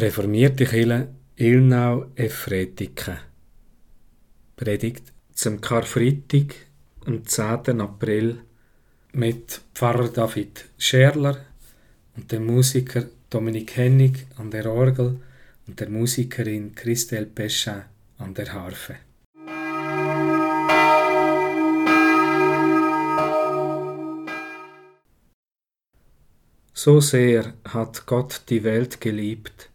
Reformierte Kirche Ilnau Efretike Predigt zum Karfreitag, am 10. April mit Pfarrer David Scherler und dem Musiker Dominik Hennig an der Orgel und der Musikerin Christelle Peschin an der Harfe. So sehr hat Gott die Welt geliebt,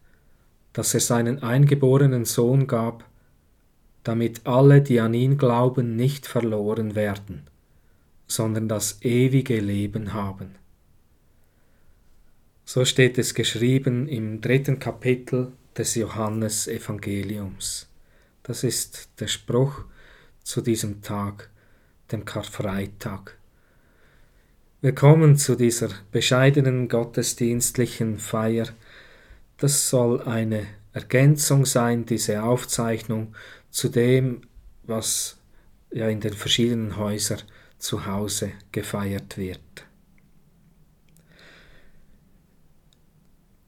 dass er seinen eingeborenen Sohn gab, damit alle, die an ihn glauben, nicht verloren werden, sondern das ewige Leben haben. So steht es geschrieben im dritten Kapitel des Johannes Evangeliums. Das ist der Spruch zu diesem Tag, dem Karfreitag. Wir kommen zu dieser bescheidenen gottesdienstlichen Feier das soll eine Ergänzung sein, diese Aufzeichnung, zu dem, was ja in den verschiedenen Häusern zu Hause gefeiert wird.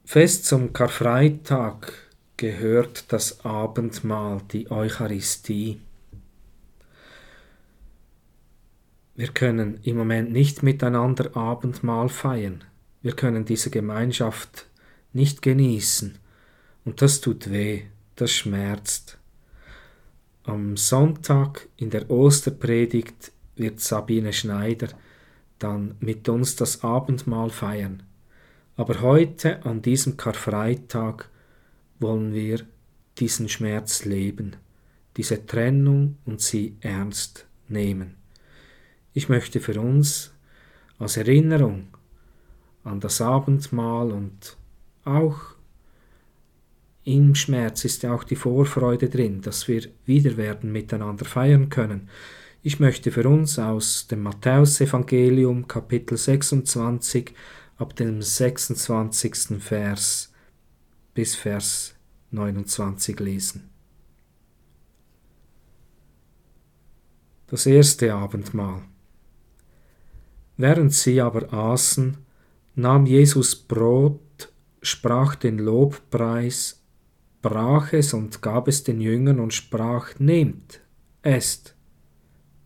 Fest zum Karfreitag gehört das Abendmahl, die Eucharistie. Wir können im Moment nicht miteinander Abendmahl feiern. Wir können diese Gemeinschaft nicht genießen. Und das tut weh, das schmerzt. Am Sonntag in der Osterpredigt wird Sabine Schneider dann mit uns das Abendmahl feiern. Aber heute, an diesem Karfreitag, wollen wir diesen Schmerz leben, diese Trennung und sie ernst nehmen. Ich möchte für uns als Erinnerung an das Abendmahl und auch im Schmerz ist ja auch die Vorfreude drin, dass wir wieder werden miteinander feiern können. Ich möchte für uns aus dem Matthäusevangelium Kapitel 26 ab dem 26. Vers bis Vers 29 lesen. Das erste Abendmahl. Während sie aber aßen, nahm Jesus Brot sprach den Lobpreis, brach es und gab es den Jüngern und sprach, Nehmt, esst,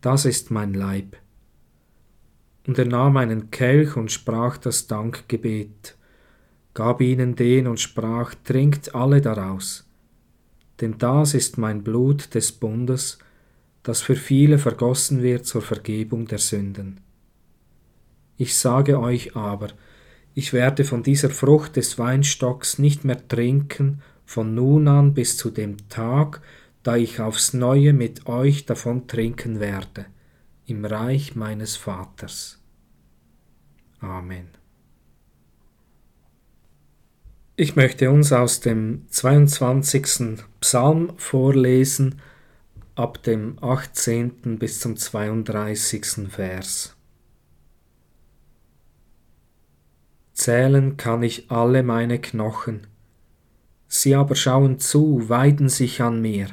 das ist mein Leib. Und er nahm einen Kelch und sprach das Dankgebet, gab ihnen den und sprach, Trinkt alle daraus, denn das ist mein Blut des Bundes, das für viele vergossen wird zur Vergebung der Sünden. Ich sage euch aber, ich werde von dieser Frucht des Weinstocks nicht mehr trinken, von nun an bis zu dem Tag, da ich aufs neue mit euch davon trinken werde, im Reich meines Vaters. Amen. Ich möchte uns aus dem 22. Psalm vorlesen, ab dem 18. bis zum 32. Vers. Zählen kann ich alle meine Knochen. Sie aber schauen zu, weiden sich an mir.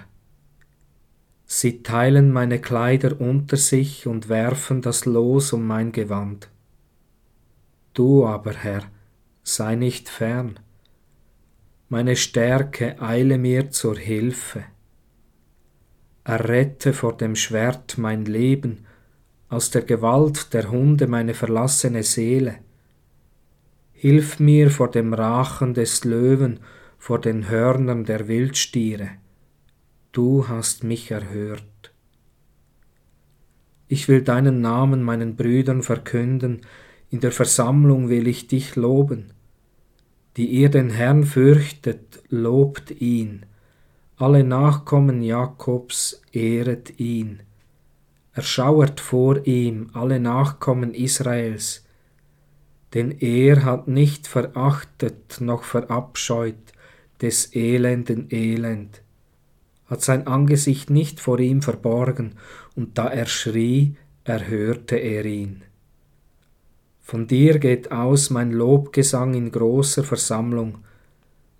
Sie teilen meine Kleider unter sich und werfen das Los um mein Gewand. Du aber, Herr, sei nicht fern. Meine Stärke eile mir zur Hilfe. Errette vor dem Schwert mein Leben, aus der Gewalt der Hunde meine verlassene Seele Hilf mir vor dem Rachen des Löwen, vor den Hörnern der Wildstiere. Du hast mich erhört. Ich will deinen Namen meinen Brüdern verkünden, in der Versammlung will ich dich loben. Die ihr den Herrn fürchtet, lobt ihn. Alle Nachkommen Jakobs ehret ihn. Erschauert vor ihm alle Nachkommen Israels, denn er hat nicht verachtet noch verabscheut des elenden Elend, hat sein Angesicht nicht vor ihm verborgen, und da er schrie, erhörte er ihn. Von dir geht aus mein Lobgesang in großer Versammlung,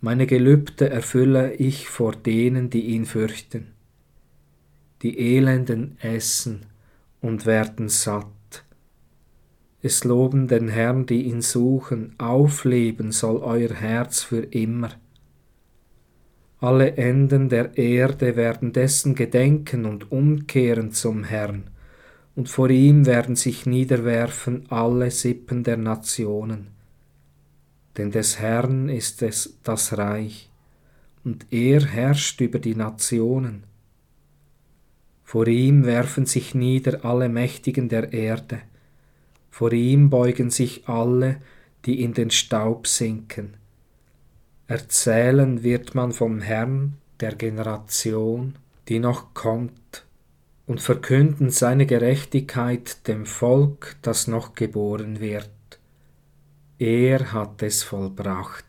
meine Gelübde erfülle ich vor denen, die ihn fürchten. Die Elenden essen und werden satt es loben den Herrn, die ihn suchen, aufleben soll euer Herz für immer. Alle Enden der Erde werden dessen gedenken und umkehren zum Herrn, und vor ihm werden sich niederwerfen alle Sippen der Nationen. Denn des Herrn ist es das Reich, und er herrscht über die Nationen. Vor ihm werfen sich nieder alle Mächtigen der Erde, vor ihm beugen sich alle, die in den Staub sinken. Erzählen wird man vom Herrn der Generation, die noch kommt, und verkünden seine Gerechtigkeit dem Volk, das noch geboren wird. Er hat es vollbracht.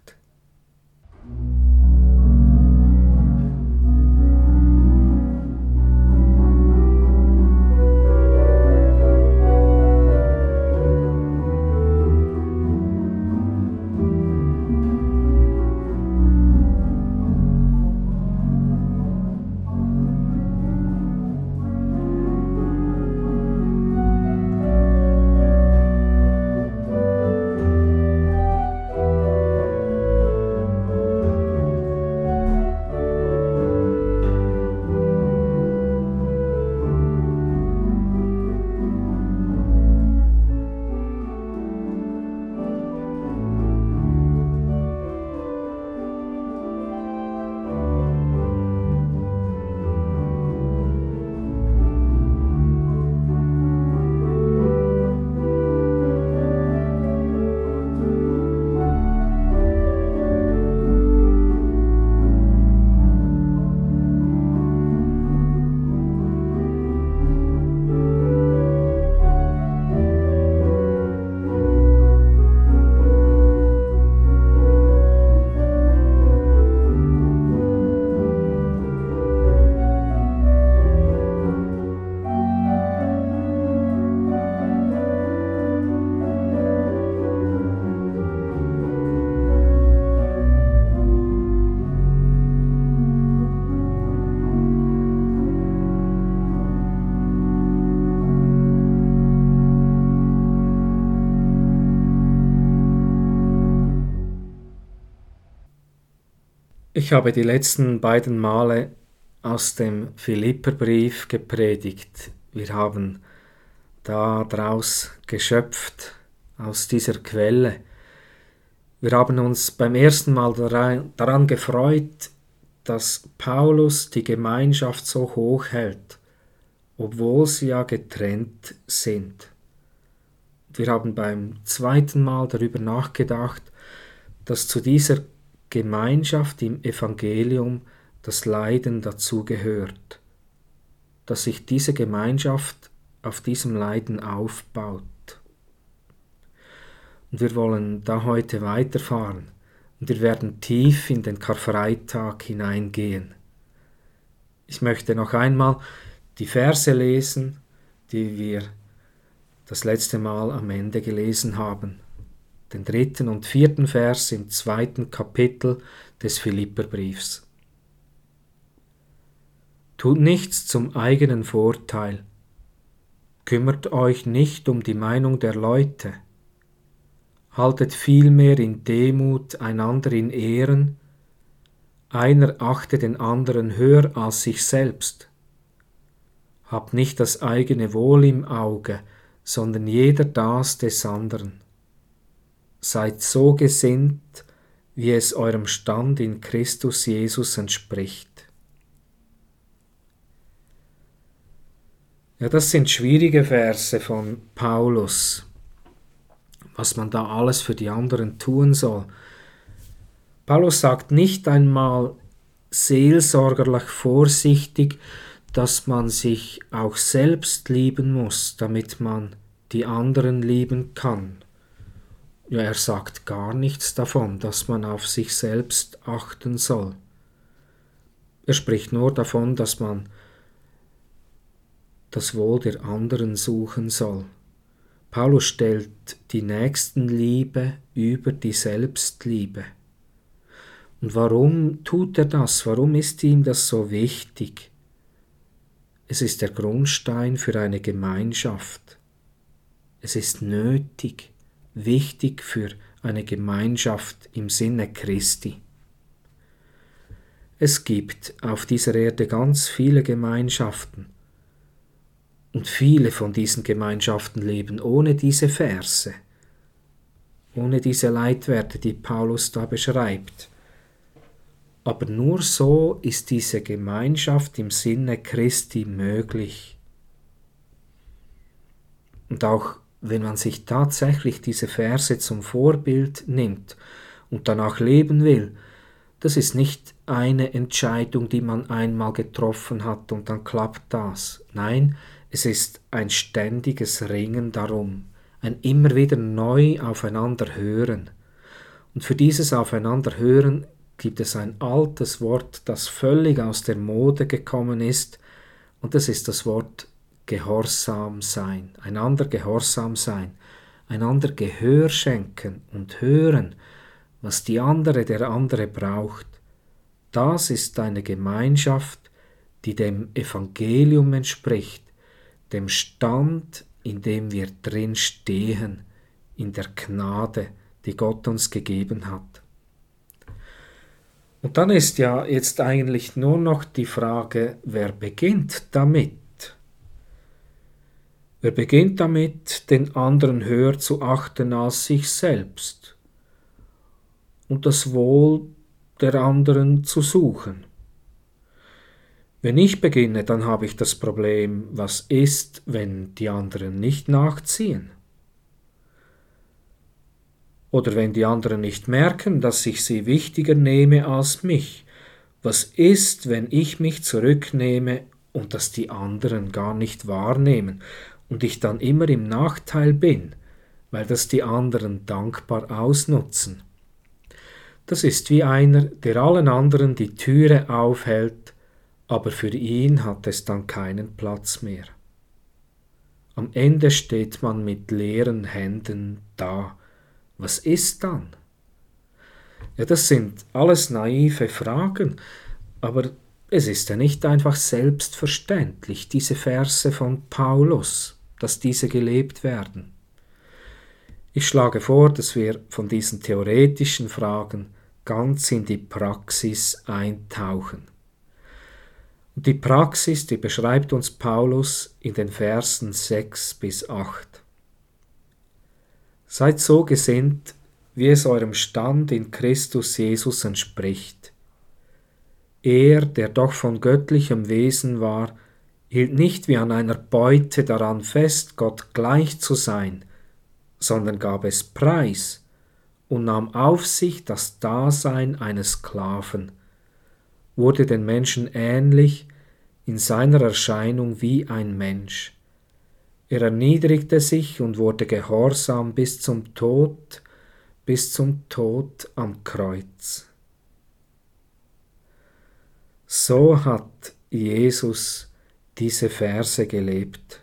Ich habe die letzten beiden Male aus dem Philipperbrief gepredigt. Wir haben daraus geschöpft, aus dieser Quelle. Wir haben uns beim ersten Mal daran gefreut, dass Paulus die Gemeinschaft so hoch hält, obwohl sie ja getrennt sind. Wir haben beim zweiten Mal darüber nachgedacht, dass zu dieser Gemeinschaft im Evangelium das Leiden dazugehört, dass sich diese Gemeinschaft auf diesem Leiden aufbaut. Und wir wollen da heute weiterfahren und wir werden tief in den Karfreitag hineingehen. Ich möchte noch einmal die Verse lesen, die wir das letzte Mal am Ende gelesen haben den dritten und vierten Vers im zweiten Kapitel des Philipperbriefs. Tut nichts zum eigenen Vorteil. Kümmert euch nicht um die Meinung der Leute. Haltet vielmehr in Demut einander in Ehren. Einer achte den anderen höher als sich selbst. Habt nicht das eigene Wohl im Auge, sondern jeder das des anderen. Seid so gesinnt, wie es eurem Stand in Christus Jesus entspricht. Ja, das sind schwierige Verse von Paulus, was man da alles für die anderen tun soll. Paulus sagt nicht einmal seelsorgerlich vorsichtig, dass man sich auch selbst lieben muss, damit man die anderen lieben kann. Ja, er sagt gar nichts davon, dass man auf sich selbst achten soll. Er spricht nur davon, dass man das Wohl der anderen suchen soll. Paulus stellt die Nächstenliebe über die Selbstliebe. Und warum tut er das? Warum ist ihm das so wichtig? Es ist der Grundstein für eine Gemeinschaft. Es ist nötig wichtig für eine Gemeinschaft im Sinne Christi. Es gibt auf dieser Erde ganz viele Gemeinschaften. Und viele von diesen Gemeinschaften leben ohne diese Verse, ohne diese Leitwerte, die Paulus da beschreibt. Aber nur so ist diese Gemeinschaft im Sinne Christi möglich. Und auch wenn man sich tatsächlich diese Verse zum Vorbild nimmt und danach leben will, das ist nicht eine Entscheidung, die man einmal getroffen hat und dann klappt das. Nein, es ist ein ständiges Ringen darum, ein immer wieder neu aufeinander hören. Und für dieses Aufeinander hören gibt es ein altes Wort, das völlig aus der Mode gekommen ist, und das ist das Wort Gehorsam sein, einander gehorsam sein, einander Gehör schenken und hören, was die andere der andere braucht. Das ist eine Gemeinschaft, die dem Evangelium entspricht, dem Stand, in dem wir drin stehen, in der Gnade, die Gott uns gegeben hat. Und dann ist ja jetzt eigentlich nur noch die Frage, wer beginnt damit? Wer beginnt damit, den anderen höher zu achten als sich selbst und das Wohl der anderen zu suchen? Wenn ich beginne, dann habe ich das Problem, was ist, wenn die anderen nicht nachziehen? Oder wenn die anderen nicht merken, dass ich sie wichtiger nehme als mich? Was ist, wenn ich mich zurücknehme und das die anderen gar nicht wahrnehmen und ich dann immer im Nachteil bin, weil das die anderen dankbar ausnutzen? Das ist wie einer, der allen anderen die Türe aufhält, aber für ihn hat es dann keinen Platz mehr. Am Ende steht man mit leeren Händen da. Was ist dann? Ja, das sind alles naive Fragen, aber es ist ja nicht einfach selbstverständlich, diese Verse von Paulus, dass diese gelebt werden. Ich schlage vor, dass wir von diesen theoretischen Fragen ganz in die Praxis eintauchen. Die Praxis, die beschreibt uns Paulus in den Versen 6 bis 8. Seid so gesinnt, wie es eurem Stand in Christus Jesus entspricht. Er, der doch von göttlichem Wesen war, hielt nicht wie an einer Beute daran fest, Gott gleich zu sein, sondern gab es preis und nahm auf sich das Dasein eines Sklaven, wurde den Menschen ähnlich in seiner Erscheinung wie ein Mensch. Er erniedrigte sich und wurde gehorsam bis zum Tod, bis zum Tod am Kreuz. So hat Jesus diese Verse gelebt.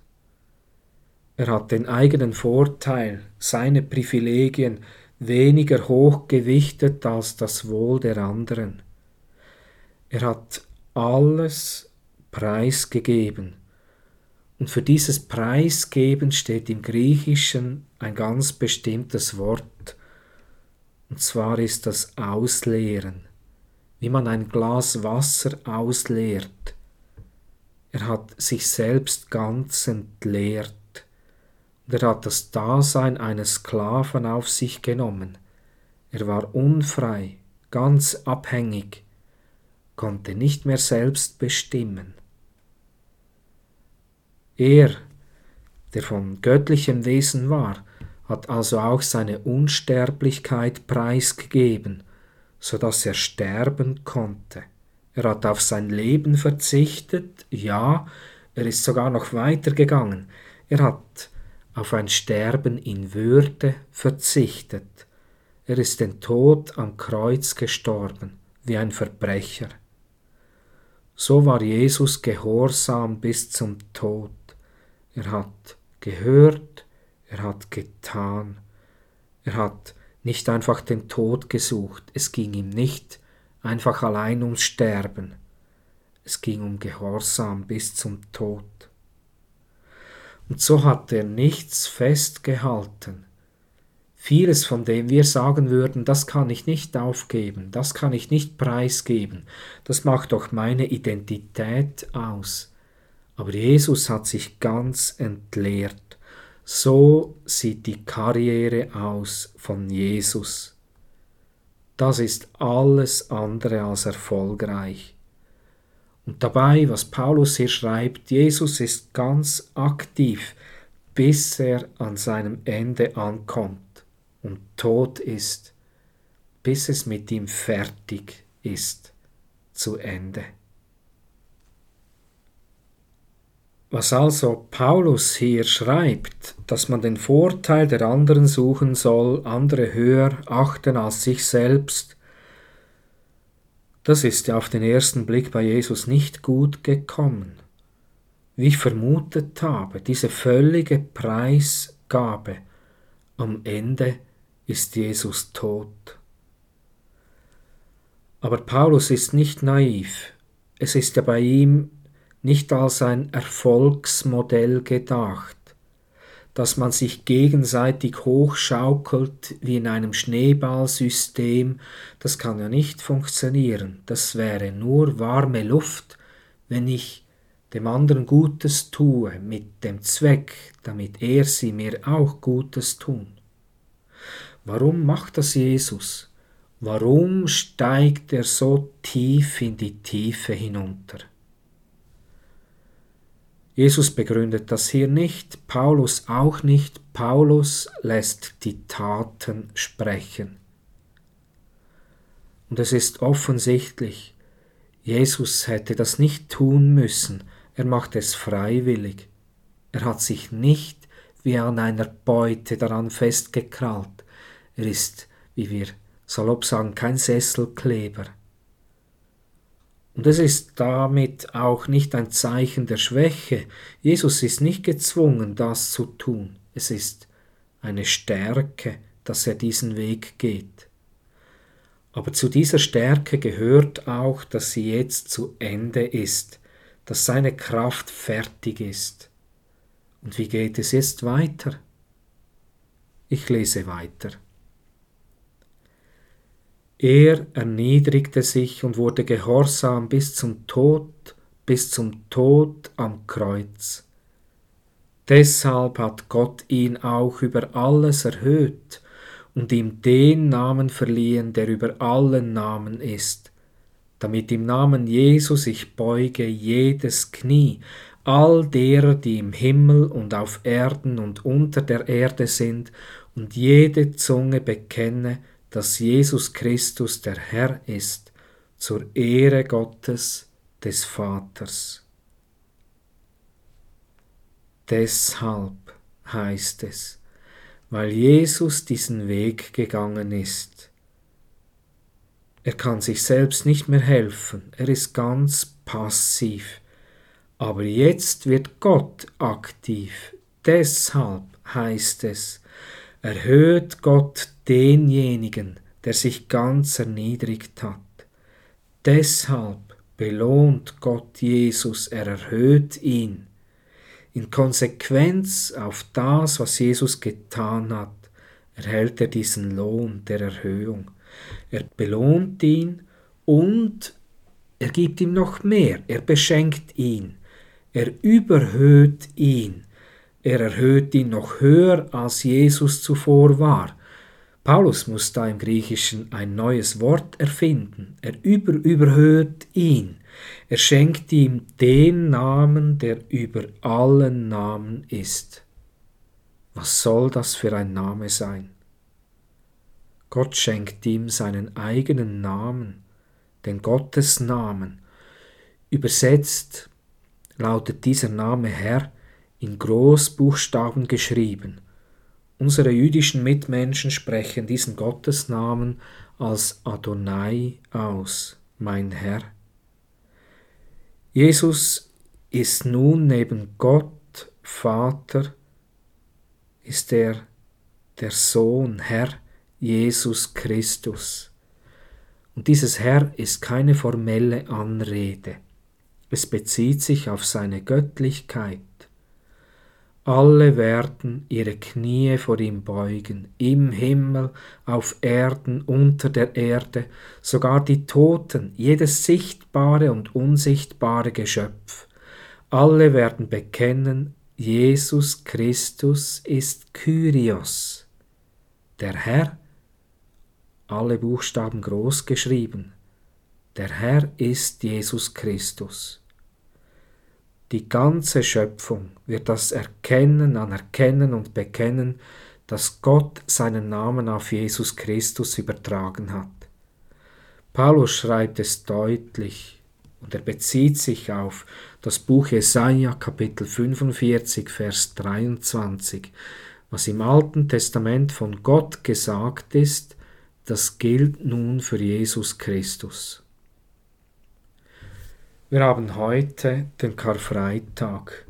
Er hat den eigenen Vorteil, seine Privilegien weniger hoch gewichtet als das Wohl der anderen. Er hat alles preisgegeben. Und für dieses Preisgeben steht im Griechischen ein ganz bestimmtes Wort. Und zwar ist das Ausleeren, wie man ein Glas Wasser ausleert. Er hat sich selbst ganz entleert. Und er hat das Dasein eines Sklaven auf sich genommen. Er war unfrei, ganz abhängig, konnte nicht mehr selbst bestimmen. Er, der von göttlichem Wesen war, hat also auch seine Unsterblichkeit preisgegeben, so dass er sterben konnte. Er hat auf sein Leben verzichtet, ja, er ist sogar noch weiter gegangen. Er hat auf ein Sterben in Würde verzichtet. Er ist den Tod am Kreuz gestorben, wie ein Verbrecher. So war Jesus gehorsam bis zum Tod. Er hat gehört, er hat getan, er hat nicht einfach den Tod gesucht, es ging ihm nicht einfach allein ums Sterben, es ging um Gehorsam bis zum Tod. Und so hat er nichts festgehalten. Vieles, von dem wir sagen würden, das kann ich nicht aufgeben, das kann ich nicht preisgeben, das macht doch meine Identität aus. Aber Jesus hat sich ganz entleert. So sieht die Karriere aus von Jesus. Das ist alles andere als erfolgreich. Und dabei, was Paulus hier schreibt, Jesus ist ganz aktiv, bis er an seinem Ende ankommt und tot ist, bis es mit ihm fertig ist, zu Ende. Was also Paulus hier schreibt, dass man den Vorteil der anderen suchen soll, andere höher achten als sich selbst, das ist ja auf den ersten Blick bei Jesus nicht gut gekommen. Wie ich vermutet habe, diese völlige Preisgabe am Ende ist Jesus tot. Aber Paulus ist nicht naiv. Es ist ja bei ihm nicht als ein Erfolgsmodell gedacht, dass man sich gegenseitig hochschaukelt wie in einem Schneeballsystem, das kann ja nicht funktionieren, das wäre nur warme Luft, wenn ich dem anderen Gutes tue, mit dem Zweck, damit er sie mir auch Gutes tun. Warum macht das Jesus? Warum steigt er so tief in die Tiefe hinunter? Jesus begründet das hier nicht, Paulus auch nicht, Paulus lässt die Taten sprechen. Und es ist offensichtlich, Jesus hätte das nicht tun müssen, er macht es freiwillig. Er hat sich nicht wie an einer Beute daran festgekrallt. Er ist, wie wir salopp sagen, kein Sesselkleber. Und es ist damit auch nicht ein Zeichen der Schwäche. Jesus ist nicht gezwungen, das zu tun. Es ist eine Stärke, dass er diesen Weg geht. Aber zu dieser Stärke gehört auch, dass sie jetzt zu Ende ist, dass seine Kraft fertig ist. Und wie geht es jetzt weiter? Ich lese weiter. Er erniedrigte sich und wurde gehorsam bis zum Tod, bis zum Tod am Kreuz. Deshalb hat Gott ihn auch über alles erhöht und ihm den Namen verliehen, der über allen Namen ist, damit im Namen Jesu sich beuge jedes Knie, all derer, die im Himmel und auf Erden und unter der Erde sind, und jede Zunge bekenne, dass Jesus Christus der Herr ist, zur Ehre Gottes des Vaters. Deshalb heißt es, weil Jesus diesen Weg gegangen ist. Er kann sich selbst nicht mehr helfen, er ist ganz passiv. Aber jetzt wird Gott aktiv. Deshalb heißt es, erhöht Gott denjenigen, der sich ganz erniedrigt hat. Deshalb belohnt Gott Jesus, er erhöht ihn. In Konsequenz auf das, was Jesus getan hat, erhält er diesen Lohn der Erhöhung. Er belohnt ihn und er gibt ihm noch mehr, er beschenkt ihn, er überhöht ihn, er erhöht ihn noch höher, als Jesus zuvor war. Paulus muss da im Griechischen ein neues Wort erfinden. Er über, überhöht ihn. Er schenkt ihm den Namen, der über allen Namen ist. Was soll das für ein Name sein? Gott schenkt ihm seinen eigenen Namen, den Gottesnamen. Übersetzt lautet dieser Name Herr in Großbuchstaben geschrieben. Unsere jüdischen Mitmenschen sprechen diesen Gottesnamen als Adonai aus, mein Herr. Jesus ist nun neben Gott, Vater, ist er der Sohn, Herr, Jesus Christus. Und dieses Herr ist keine formelle Anrede. Es bezieht sich auf seine Göttlichkeit. Alle werden ihre Knie vor ihm beugen, im Himmel, auf Erden, unter der Erde, sogar die Toten, jedes sichtbare und unsichtbare Geschöpf. Alle werden bekennen, Jesus Christus ist Kyrios, der Herr, alle Buchstaben groß geschrieben. Der Herr ist Jesus Christus. Die ganze Schöpfung wird das erkennen, anerkennen und bekennen, dass Gott seinen Namen auf Jesus Christus übertragen hat. Paulus schreibt es deutlich und er bezieht sich auf das Buch Jesaja Kapitel 45 Vers 23, was im Alten Testament von Gott gesagt ist, das gilt nun für Jesus Christus. Wir haben heute den Karfreitag.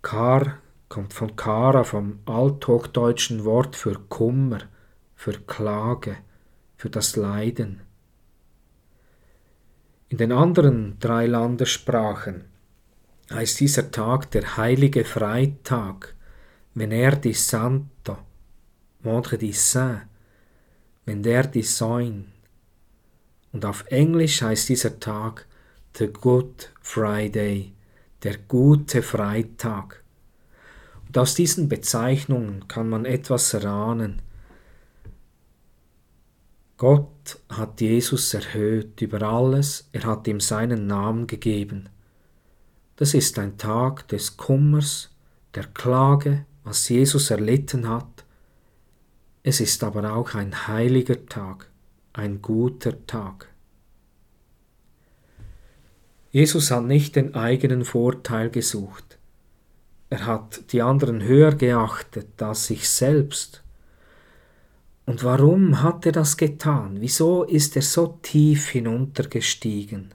Kar kommt von Kara, vom althochdeutschen Wort für Kummer, für Klage, für das Leiden. In den anderen drei Landessprachen heißt dieser Tag der heilige Freitag, Venerdì Santo, Vendredi Saint, Venerdì Saint. Und auf Englisch heißt dieser Tag The Good Friday, der gute Freitag. Und aus diesen Bezeichnungen kann man etwas erahnen. Gott hat Jesus erhöht über alles, er hat ihm seinen Namen gegeben. Das ist ein Tag des Kummers, der Klage, was Jesus erlitten hat. Es ist aber auch ein heiliger Tag, ein guter Tag. Jesus hat nicht den eigenen Vorteil gesucht. Er hat die anderen höher geachtet als sich selbst. Und warum hat er das getan? Wieso ist er so tief hinuntergestiegen?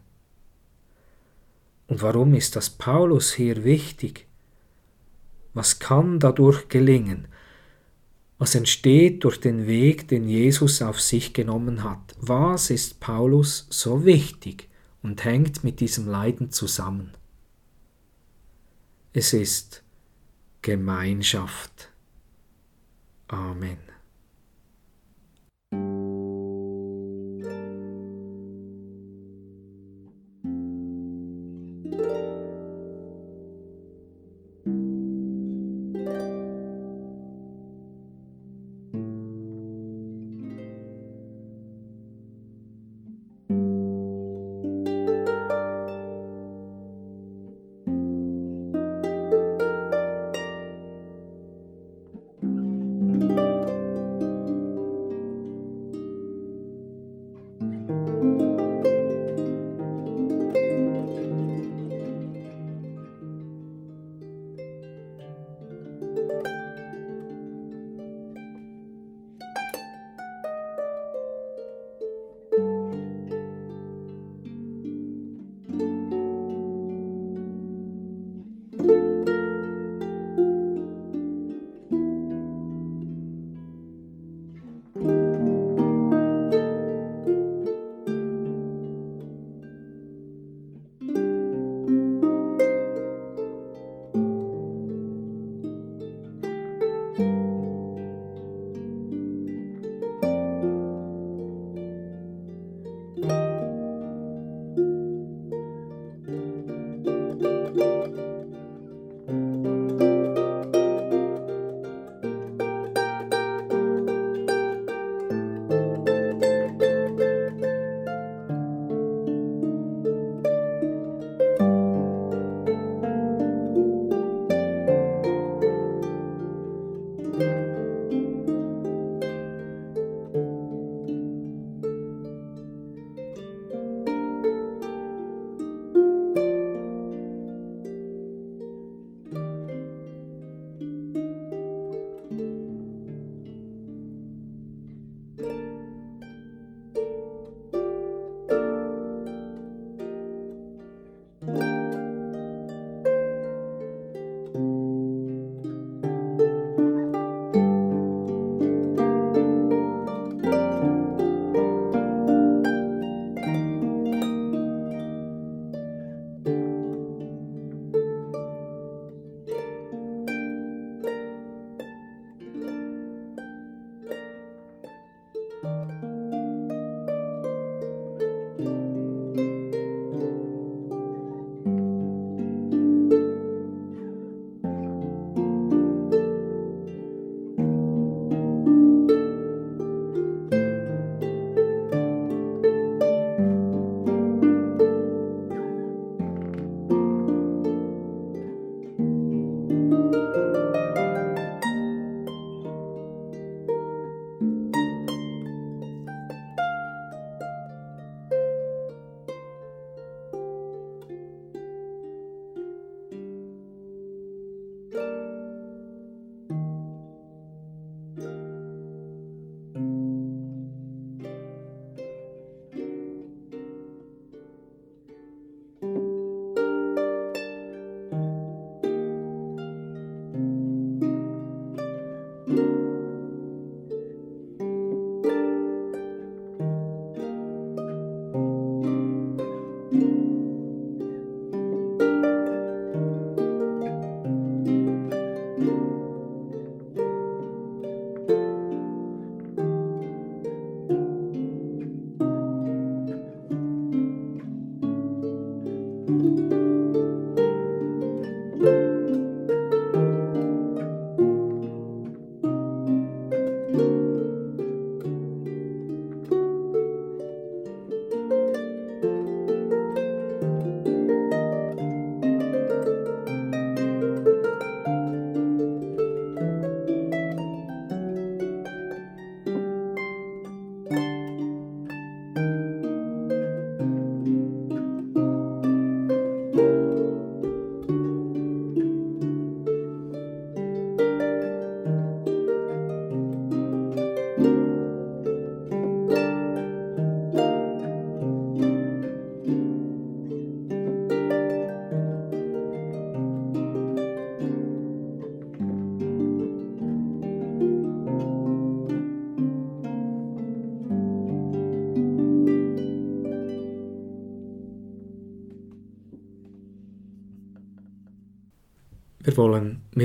Und warum ist das Paulus hier wichtig? Was kann dadurch gelingen? Was entsteht durch den Weg, den Jesus auf sich genommen hat? Was ist Paulus so wichtig? Und hängt mit diesem Leiden zusammen. Es ist Gemeinschaft. Amen.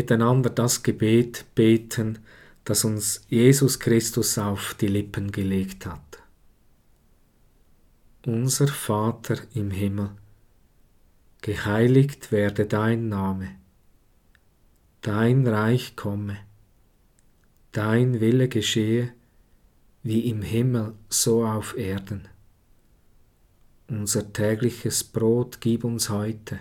Miteinander das Gebet beten, das uns Jesus Christus auf die Lippen gelegt hat. Unser Vater im Himmel, geheiligt werde dein Name, dein Reich komme, dein Wille geschehe, wie im Himmel so auf Erden. Unser tägliches Brot gib uns heute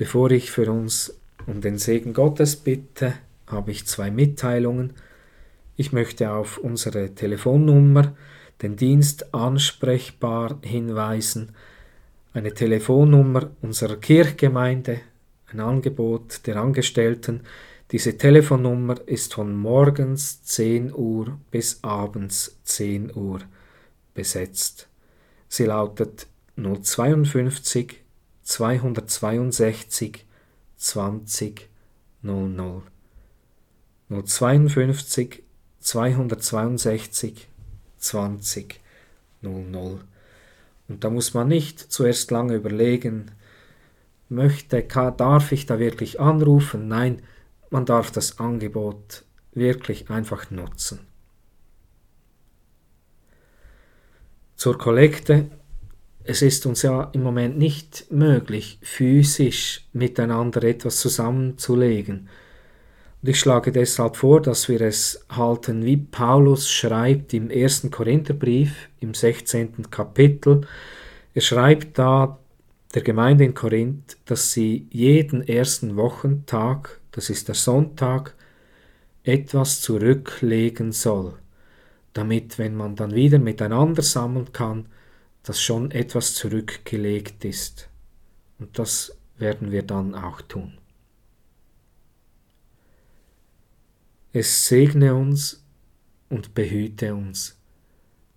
Bevor ich für uns um den Segen Gottes bitte, habe ich zwei Mitteilungen. Ich möchte auf unsere Telefonnummer, den Dienst ansprechbar hinweisen, eine Telefonnummer unserer Kirchgemeinde, ein Angebot der Angestellten. Diese Telefonnummer ist von morgens 10 Uhr bis abends 10 Uhr besetzt. Sie lautet 052 262 20 00 052 262 20 00 und da muss man nicht zuerst lange überlegen, möchte, kann, darf ich da wirklich anrufen? Nein, man darf das Angebot wirklich einfach nutzen. Zur Kollekte es ist uns ja im Moment nicht möglich, physisch miteinander etwas zusammenzulegen. Und ich schlage deshalb vor, dass wir es halten, wie Paulus schreibt im ersten Korintherbrief im 16. Kapitel. Er schreibt da der Gemeinde in Korinth, dass sie jeden ersten Wochentag, das ist der Sonntag, etwas zurücklegen soll, damit, wenn man dann wieder miteinander sammeln kann, dass schon etwas zurückgelegt ist. Und das werden wir dann auch tun. Es segne uns und behüte uns.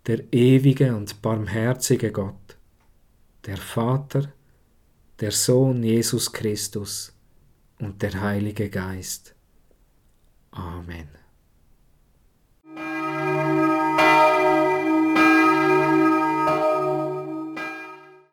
der ewige und barmherzige Gott, der Vater, der Sohn Jesus Christus und der Heilige Geist. Amen.